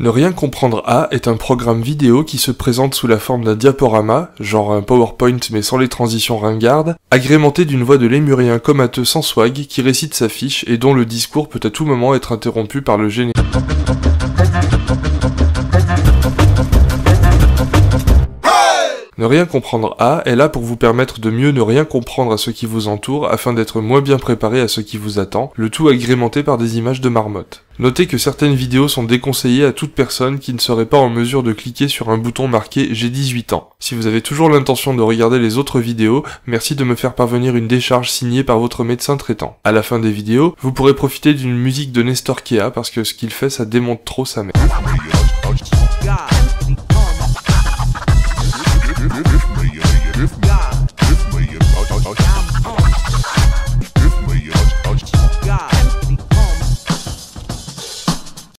Ne rien comprendre A est un programme vidéo qui se présente sous la forme d'un diaporama, genre un PowerPoint mais sans les transitions ringardes, agrémenté d'une voix de lémurien comateux sans swag qui récite sa fiche et dont le discours peut à tout moment être interrompu par le générique. Ne rien comprendre A est là pour vous permettre de mieux ne rien comprendre à ce qui vous entoure afin d'être moins bien préparé à ce qui vous attend, le tout agrémenté par des images de marmotte. Notez que certaines vidéos sont déconseillées à toute personne qui ne serait pas en mesure de cliquer sur un bouton marqué J'ai 18 ans. Si vous avez toujours l'intention de regarder les autres vidéos, merci de me faire parvenir une décharge signée par votre médecin traitant. À la fin des vidéos, vous pourrez profiter d'une musique de Nestor Kea parce que ce qu'il fait ça démonte trop sa mère. see it